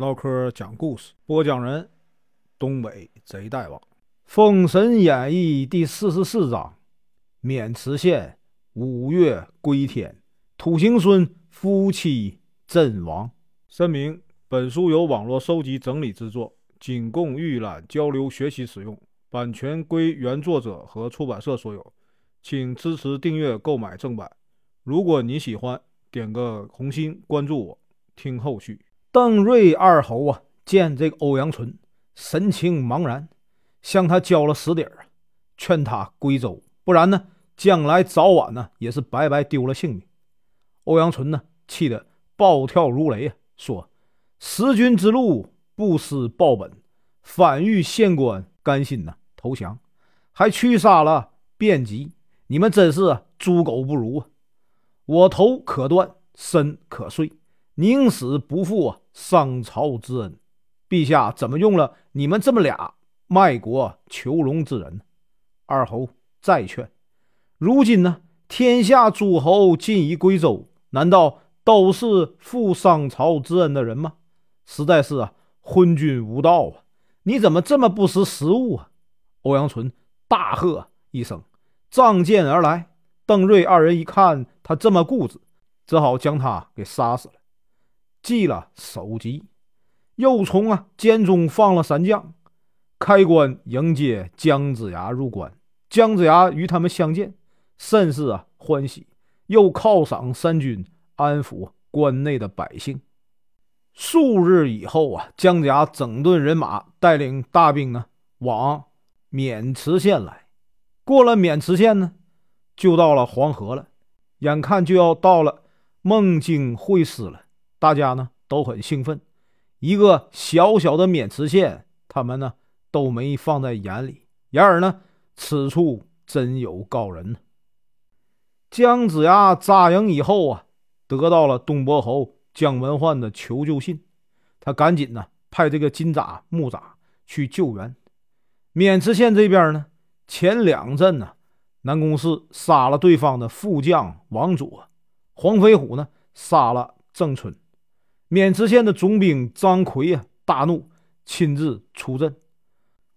唠嗑讲故事，播讲人：东北贼大王，《封神演义》第四十四章：渑池县五岳归天，土行孙夫妻阵亡。声明：本书由网络收集整理制作，仅供预览、交流、学习使用，版权归原作者和出版社所有，请支持订阅、购买正版。如果你喜欢，点个红心，关注我，听后续。邓瑞二侯啊，见这个欧阳纯神情茫然，向他交了实底儿，劝他归州，不然呢，将来早晚呢，也是白白丢了性命。欧阳纯呢，气得暴跳如雷啊，说：“食君之禄，不思报本，反欲县官，甘心呐投降，还去杀了卞吉，你们真是猪狗不如啊！我头可断，身可碎。”宁死不负啊商朝之恩，陛下怎么用了你们这么俩卖国求荣之人？二侯再劝，如今呢，天下诸侯尽已归周，难道都是负商朝之恩的人吗？实在是啊，昏君无道啊！你怎么这么不识时务啊？欧阳纯大喝一声，仗剑而来。邓瑞二人一看他这么固执，只好将他给杀死了。记了首级，又从啊监中放了三将，开关迎接姜子牙入关。姜子牙与他们相见，甚是啊欢喜，又犒赏三军，安抚关内的百姓。数日以后啊，姜子牙整顿人马，带领大兵呢往渑池县来。过了渑池县呢，就到了黄河了，眼看就要到了孟津会师了。大家呢都很兴奋，一个小小的渑池县，他们呢都没放在眼里。然而呢，此处真有高人呢。姜子牙扎营以后啊，得到了东伯侯姜文焕的求救信，他赶紧呢派这个金吒、木吒去救援。渑池县这边呢，前两阵呢，南宫氏杀了对方的副将王佐，黄飞虎呢杀了郑春。渑池县的总兵张奎啊，大怒，亲自出阵。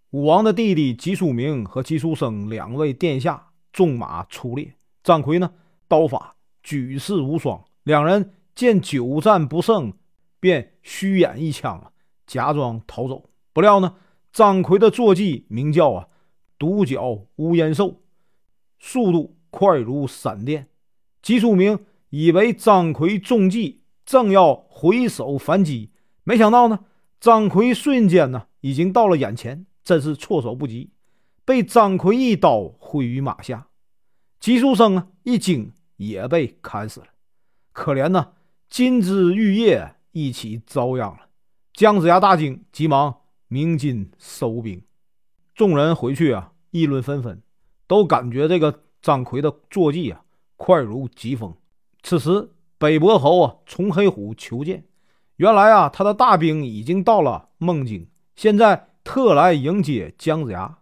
武王的弟弟姬叔明和姬书生两位殿下纵马出列。张奎呢，刀法举世无双。两人见久战不胜，便虚演一枪，假装逃走。不料呢，张奎的坐骑名叫啊独角乌烟兽，速度快如闪电。姬书明以为张奎中计。正要回手反击，没想到呢，张奎瞬间呢已经到了眼前，真是措手不及，被张奎一刀挥于马下。姬书生啊一惊，也被砍死了。可怜呐，金枝玉叶一起遭殃了。姜子牙大惊，急忙鸣金收兵。众人回去啊，议论纷纷，都感觉这个张奎的坐骑啊快如疾风。此时。北伯侯啊，从黑虎求见。原来啊，他的大兵已经到了孟津，现在特来迎接姜子牙。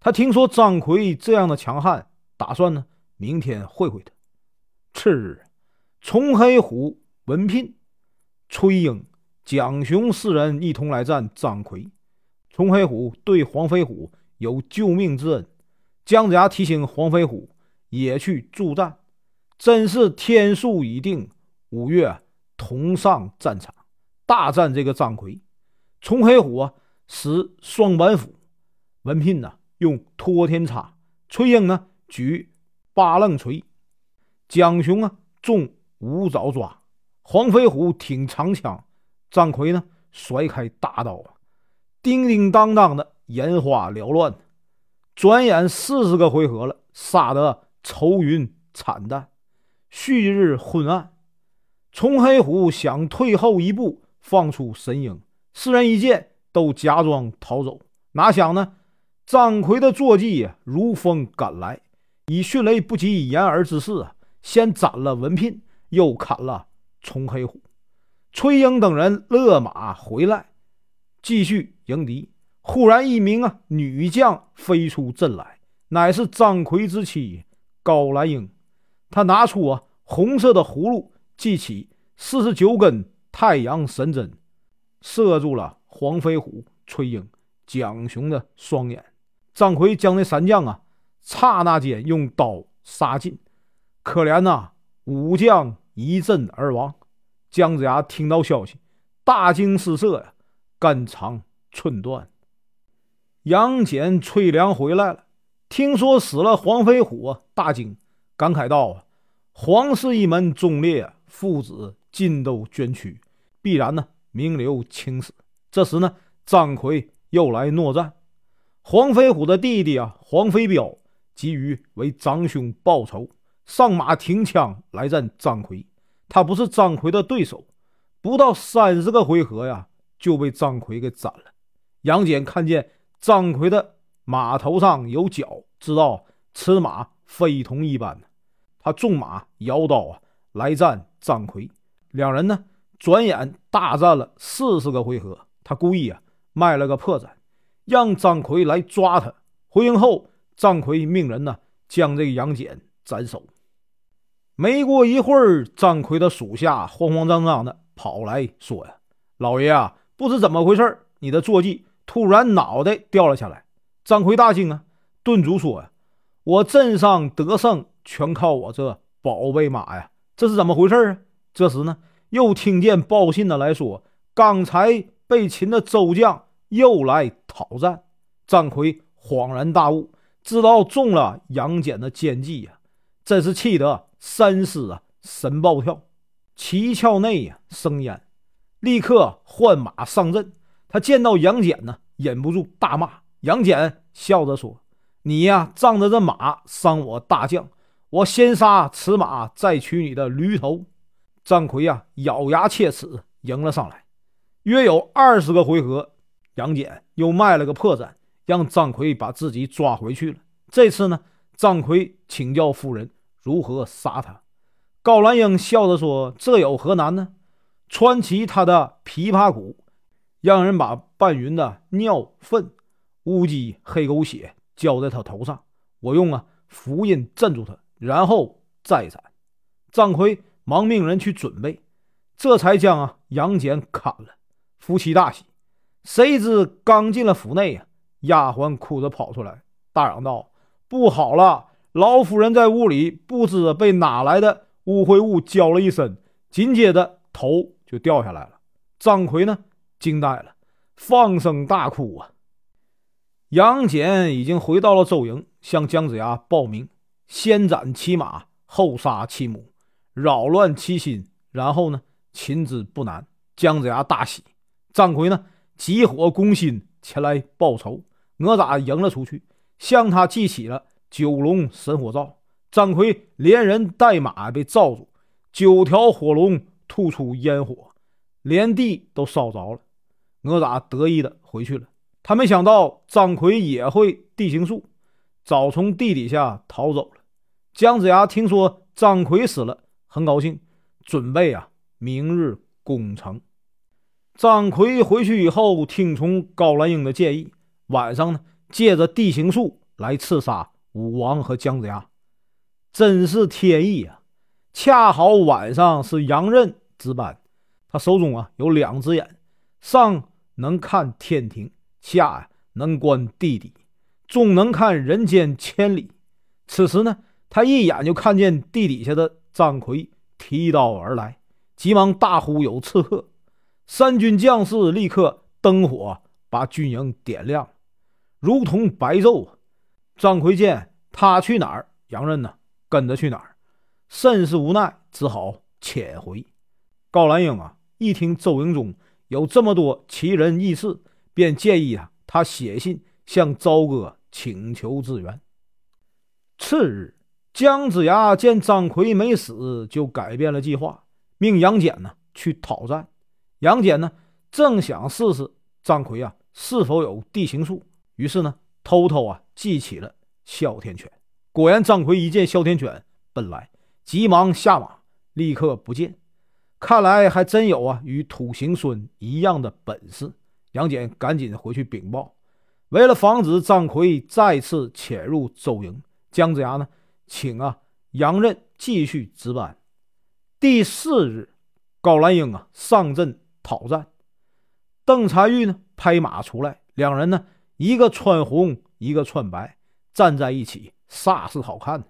他听说张奎这样的强悍，打算呢明天会会他。次日，从黑虎、文聘、崔英、蒋雄四人一同来战张奎。从黑虎对黄飞虎有救命之恩，姜子牙提醒黄飞虎也去助战。真是天数已定。五月同上战场，大战这个张奎。从黑虎啊使双板斧，文聘呢用托天叉，崔英呢举八楞锤，蒋雄啊中五爪抓，黄飞虎挺长枪，张奎呢甩开大刀，叮叮当当的眼花缭乱。转眼四十个回合了，杀得愁云惨淡，旭日昏暗。从黑虎想退后一步，放出神鹰，四人一见，都假装逃走。哪想呢？张奎的坐骑如风赶来，以迅雷不及掩耳之势，先斩了文聘，又砍了从黑虎。崔英等人勒马回来，继续迎敌。忽然，一名啊女将飞出阵来，乃是张奎之妻高兰英。他拿出啊红色的葫芦。记起四十九根太阳神针，射住了黄飞虎、崔英、蒋雄的双眼。张奎将那三将啊，刹那间用刀杀尽。可怜呐，武将一阵而亡。姜子牙听到消息，大惊失色呀，肝肠寸断。杨戬、崔良回来了，听说死了黄飞虎，大惊，感慨道：“啊，黄氏一门忠烈，父子尽都捐躯，必然呢名留青史。”这时呢，张奎又来诺战。黄飞虎的弟弟啊，黄飞彪急于为张兄报仇，上马挺枪来战张奎。他不是张奎的对手，不到三十个回合呀，就被张奎给斩了。杨戬看见。张奎的马头上有角，知道此马非同一般他纵马摇刀啊，来战张奎。两人呢，转眼大战了四十个回合。他故意啊，卖了个破绽，让张奎来抓他。回营后，张奎命人呢，将这个杨戬斩首。没过一会儿，张奎的属下慌慌张张的跑来说呀：“老爷啊，不知怎么回事你的坐骑……”突然，脑袋掉了下来。张奎大惊啊！顿足说：“呀，我镇上得胜全靠我这宝贝马呀！这是怎么回事啊？”这时呢，又听见报信的来说：“刚才被擒的周将又来讨战。”张奎恍然大悟，知道中了杨戬的奸计呀！真是气得三思啊，神暴跳，七窍内呀生烟，立刻换马上阵。他见到杨戬呢，忍不住大骂。杨戬笑着说：“你呀，仗着这马伤我大将，我先杀此马，再取你的驴头。”张奎呀，咬牙切齿，迎了上来。约有二十个回合，杨戬又卖了个破绽，让张奎把自己抓回去了。这次呢，张奎请教夫人如何杀他。高兰英笑着说：“这有何难呢？穿起他的琵琶骨。”让人把半云的尿粪、乌鸡、黑狗血浇在他头上，我用啊符印镇住他，然后再斩。张奎忙命人去准备，这才将啊杨戬砍了。夫妻大喜。谁知刚进了府内呀，丫鬟哭着跑出来，大嚷道：“不好了！老夫人在屋里不知被哪来的污秽物浇了一身，紧接着头就掉下来了。”张奎呢？惊呆了，放声大哭啊！杨戬已经回到了周营，向姜子牙报名：先斩其马，后杀其母，扰乱其心。然后呢，擒之不难。姜子牙大喜，张奎呢，急火攻心，前来报仇。哪吒迎了出去，向他祭起了九龙神火罩。张奎连人带马被罩住，九条火龙吐出烟火，连地都烧着了。哪吒得意的回去了。他没想到张奎也会地形术，早从地底下逃走了。姜子牙听说张奎死了，很高兴，准备啊明日攻城。张奎回去以后，听从高兰英的建议，晚上呢借着地形术来刺杀武王和姜子牙，真是天意啊！恰好晚上是杨任值班，他手中啊有两只眼，上。能看天庭，下能观地底，中能看人间千里。此时呢，他一眼就看见地底下的张奎提刀而来，急忙大呼有刺客。三军将士立刻灯火把军营点亮，如同白昼。张奎见他去哪儿，杨任呢跟着去哪儿，甚是无奈，只好遣回。高兰英啊，一听周营中。有这么多奇人异事，便建议啊，他写信向朝歌请求支援。次日，姜子牙见张奎没死，就改变了计划，命杨戬呢去讨战。杨戬呢正想试试张奎啊是否有地形术，于是呢偷偷啊记起了哮天犬。果然，张奎一见哮天犬奔来，急忙下马，立刻不见。看来还真有啊，与土行孙一样的本事。杨戬赶紧回去禀报。为了防止张奎再次潜入周营，姜子牙呢，请啊杨任继续值班。第四日，高兰英啊上阵讨战。邓婵玉呢，拍马出来，两人呢，一个穿红，一个穿白，站在一起，煞是好看。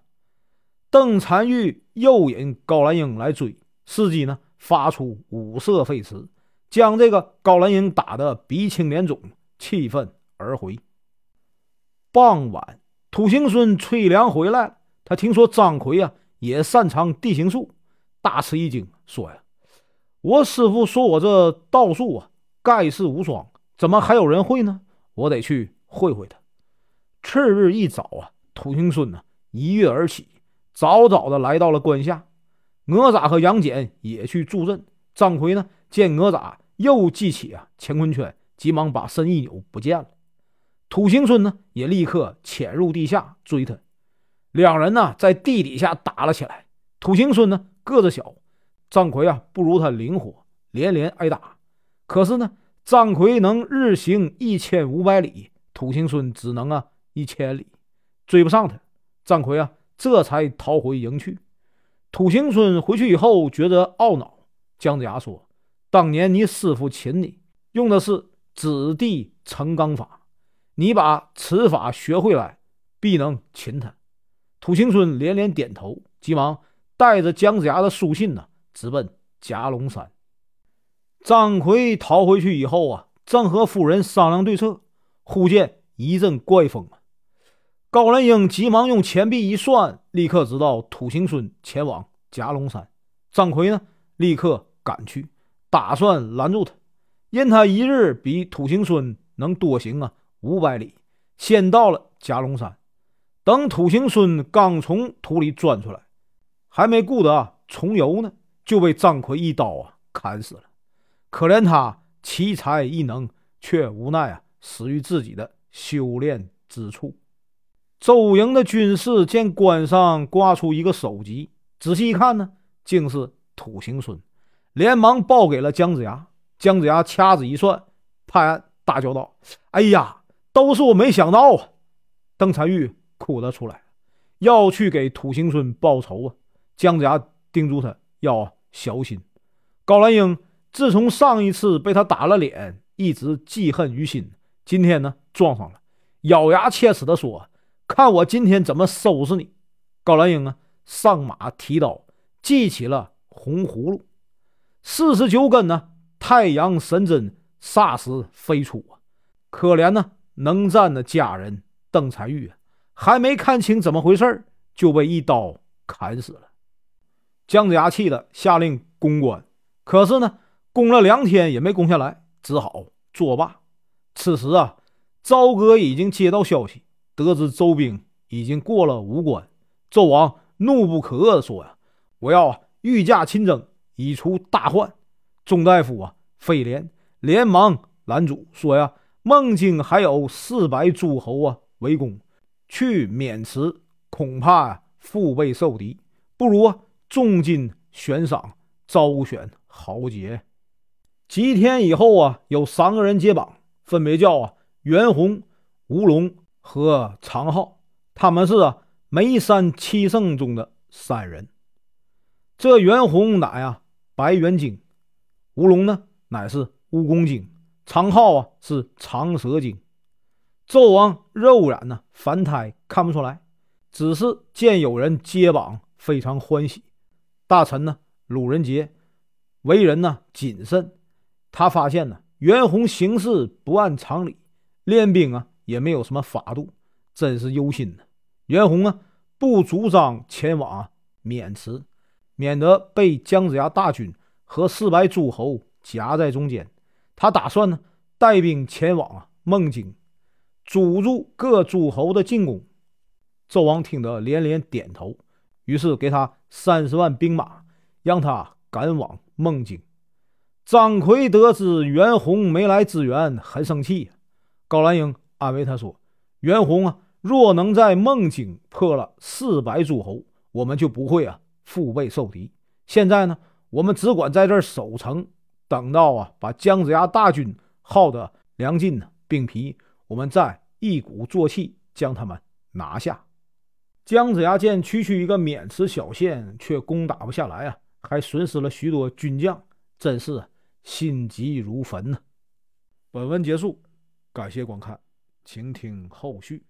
邓婵玉诱引高兰英来追，司机呢，发出五色飞驰，将这个高兰英打得鼻青脸肿，气愤而回。傍晚，土行孙崔良回来，他听说张奎啊也擅长地形术，大吃一惊，说呀：“我师傅说我这道术啊。”盖世无双，怎么还有人会呢？我得去会会他。次日一早啊，土行孙呢一跃而起，早早的来到了关下。哪吒和杨戬也去助阵。张奎呢见哪吒又记起啊乾坤圈，急忙把身一扭，不见了。土行孙呢也立刻潜入地下追他。两人呢在地底下打了起来。土行孙呢个子小，张奎啊不如他灵活，连连挨打。可是呢，张奎能日行一千五百里，土行孙只能啊一千里，追不上他。张奎啊，这才逃回营去。土行孙回去以后，觉得懊恼。姜子牙说：“当年你师傅擒你，用的是指地成钢法，你把此法学会来，必能擒他。”土行孙连连点头，急忙带着姜子牙的书信呢，直奔夹龙山。张奎逃回去以后啊，正和夫人商量对策，忽见一阵怪风啊！高兰英急忙用钱币一算，立刻知道土行孙前往夹龙山。张奎呢，立刻赶去，打算拦住他，因他一日比土行孙能多行啊五百里，先到了夹龙山。等土行孙刚从土里钻出来，还没顾得重游呢，就被张奎一刀啊砍死了。可怜他奇才异能，却无奈啊死于自己的修炼之处。周营的军士见关上挂出一个首级，仔细一看呢，竟是土行孙，连忙报给了姜子牙。姜子牙掐指一算，拍案大叫道：“哎呀，都是我没想到啊！”邓婵玉哭了出来，要去给土行孙报仇啊。姜子牙叮嘱他要小心。高兰英。自从上一次被他打了脸，一直记恨于心。今天呢，撞上了，咬牙切齿地说：“看我今天怎么收拾你！”高兰英啊，上马提刀，系起了红葫芦，四十九根呢，太阳神针霎时飞出啊！可怜呢，能战的家人邓婵玉啊，还没看清怎么回事就被一刀砍死了。姜子牙气的下令攻关，可是呢。攻了两天也没攻下来，只好作罢。此时啊，赵哥已经接到消息，得知周兵已经过了武关。纣王怒不可遏地说：“呀，我要御驾亲征，以除大患。”钟大夫啊，飞廉连忙拦阻，说：“呀，孟津还有四百诸侯啊围攻，去渑池恐怕腹背受敌，不如啊，重金悬赏，招选豪杰。”几天以后啊，有三个人接榜，分别叫啊袁弘、吴龙和常浩。他们是啊眉山七圣中的三人。这袁弘乃啊白猿精，吴龙呢乃是蜈蚣精，常浩啊是长蛇精。纣王肉眼呢凡胎看不出来，只是见有人揭榜，非常欢喜。大臣呢鲁仁杰为人呢谨慎。他发现呢，袁弘行事不按常理，练兵啊也没有什么法度，真是忧心呢。袁弘啊不主张前往渑池，免得被姜子牙大军和四百诸侯夹在中间。他打算呢带兵前往啊孟津，阻住各诸侯的进攻。纣王听得连连点头，于是给他三十万兵马，让他赶往孟津。张奎得知袁弘没来支援，很生气。高兰英安慰他说：“袁弘啊，若能在孟津破了四百诸侯，我们就不会啊腹背受敌。现在呢，我们只管在这儿守城，等到啊把姜子牙大军耗得粮尽呢，兵疲，我们再一鼓作气将他们拿下。”姜子牙见区区一个渑池小县，却攻打不下来啊，还损失了许多军将，真是。心急如焚呢。本文结束，感谢观看，请听后续。